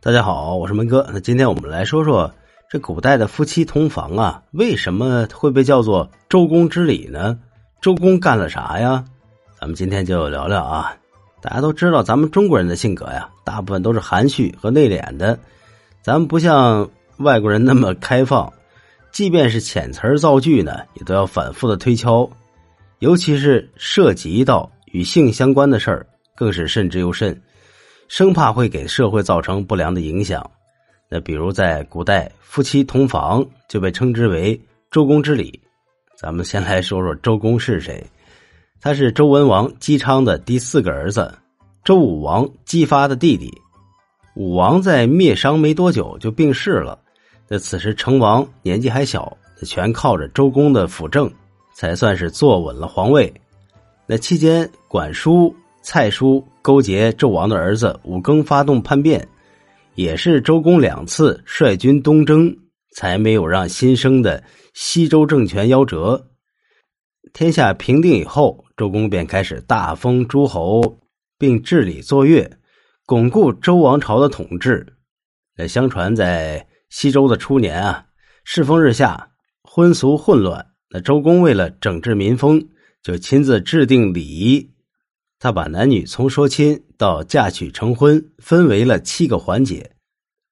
大家好，我是门哥。那今天我们来说说这古代的夫妻同房啊，为什么会被叫做周公之礼呢？周公干了啥呀？咱们今天就聊聊啊。大家都知道，咱们中国人的性格呀，大部分都是含蓄和内敛的，咱们不像外国人那么开放，即便是遣词造句呢，也都要反复的推敲，尤其是涉及到与性相关的事儿，更是慎之又慎。生怕会给社会造成不良的影响。那比如在古代，夫妻同房就被称之为周公之礼。咱们先来说说周公是谁？他是周文王姬昌的第四个儿子，周武王姬发的弟弟。武王在灭商没多久就病逝了。那此时成王年纪还小，全靠着周公的辅政，才算是坐稳了皇位。那期间，管叔。蔡叔勾结纣王的儿子武庚发动叛变，也是周公两次率军东征，才没有让新生的西周政权夭折。天下平定以后，周公便开始大封诸侯，并治理作乐，巩固周王朝的统治。那相传在西周的初年啊，世风日下，婚俗混乱。那周公为了整治民风，就亲自制定礼仪。他把男女从说亲到嫁娶成婚分为了七个环节，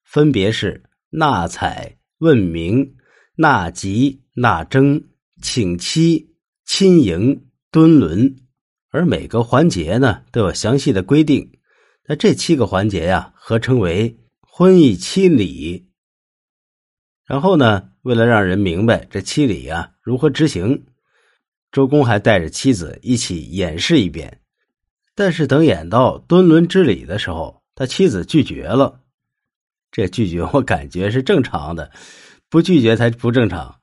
分别是纳采、问名、纳吉、纳征、请妻、亲迎、敦伦，而每个环节呢都有详细的规定。那这七个环节呀，合称为婚姻七礼。然后呢，为了让人明白这七礼啊如何执行，周公还带着妻子一起演示一遍。但是等演到敦伦之礼的时候，他妻子拒绝了。这拒绝我感觉是正常的，不拒绝才不正常。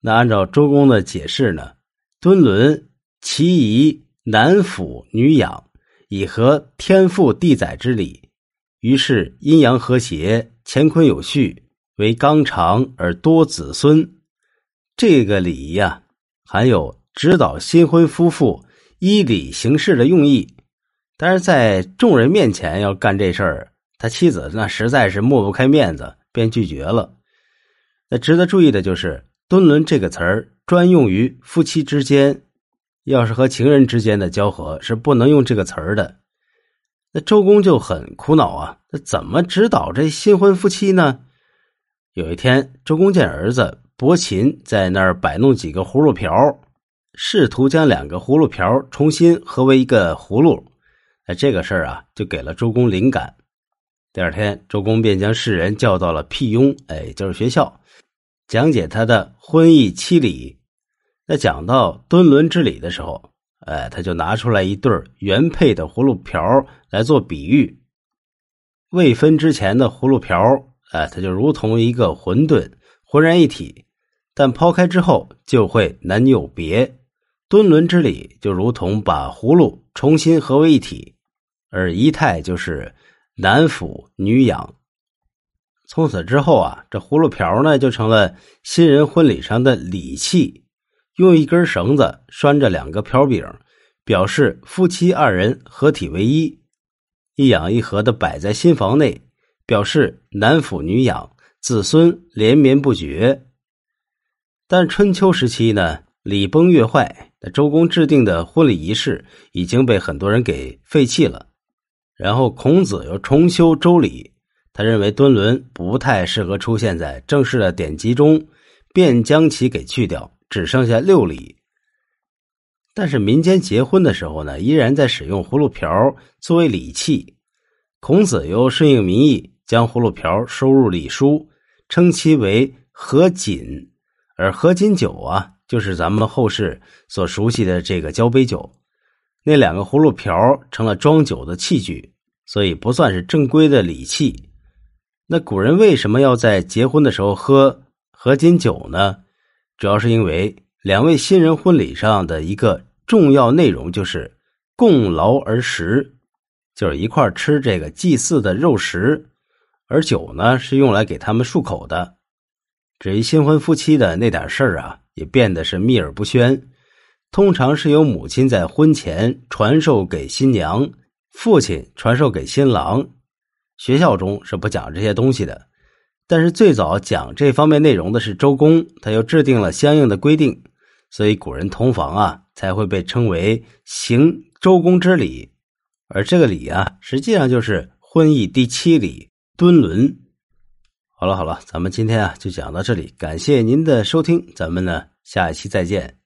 那按照周公的解释呢，敦伦其宜男辅女养，以合天父地载之礼。于是阴阳和谐，乾坤有序，为纲常而多子孙。这个礼仪啊，含有指导新婚夫妇依礼行事的用意。但是在众人面前要干这事儿，他妻子那实在是抹不开面子，便拒绝了。那值得注意的就是“敦伦”这个词儿专用于夫妻之间，要是和情人之间的交合是不能用这个词儿的。那周公就很苦恼啊，那怎么指导这新婚夫妻呢？有一天，周公见儿子伯禽在那儿摆弄几个葫芦瓢，试图将两个葫芦瓢重新合为一个葫芦。那这个事儿啊，就给了周公灵感。第二天，周公便将世人叫到了辟雍，哎，就是学校，讲解他的婚姻七礼。那讲到敦伦之礼的时候，哎，他就拿出来一对原配的葫芦瓢来做比喻。未分之前的葫芦瓢，哎，它就如同一个馄饨，浑然一体；但抛开之后，就会男女有别。敦伦之礼就如同把葫芦重新合为一体。而仪态就是男辅女养。从此之后啊，这葫芦瓢呢就成了新人婚礼上的礼器，用一根绳子拴着两个瓢柄，表示夫妻二人合体为一，一养一合的摆在新房内，表示男辅女养，子孙连绵不绝。但春秋时期呢，礼崩乐坏，周公制定的婚礼仪式已经被很多人给废弃了。然后孔子又重修周礼，他认为敦伦不太适合出现在正式的典籍中，便将其给去掉，只剩下六礼。但是民间结婚的时候呢，依然在使用葫芦瓢作为礼器。孔子又顺应民意，将葫芦瓢收入礼书，称其为合锦。而合锦酒啊，就是咱们后世所熟悉的这个交杯酒。那两个葫芦瓢成了装酒的器具，所以不算是正规的礼器。那古人为什么要在结婚的时候喝合金酒呢？主要是因为两位新人婚礼上的一个重要内容就是共劳而食，就是一块吃这个祭祀的肉食，而酒呢是用来给他们漱口的。至于新婚夫妻的那点事儿啊，也变得是秘而不宣。通常是由母亲在婚前传授给新娘，父亲传授给新郎。学校中是不讲这些东西的。但是最早讲这方面内容的是周公，他又制定了相应的规定，所以古人同房啊才会被称为行周公之礼。而这个礼啊，实际上就是婚姻第七礼敦伦。好了好了，咱们今天啊就讲到这里，感谢您的收听，咱们呢下一期再见。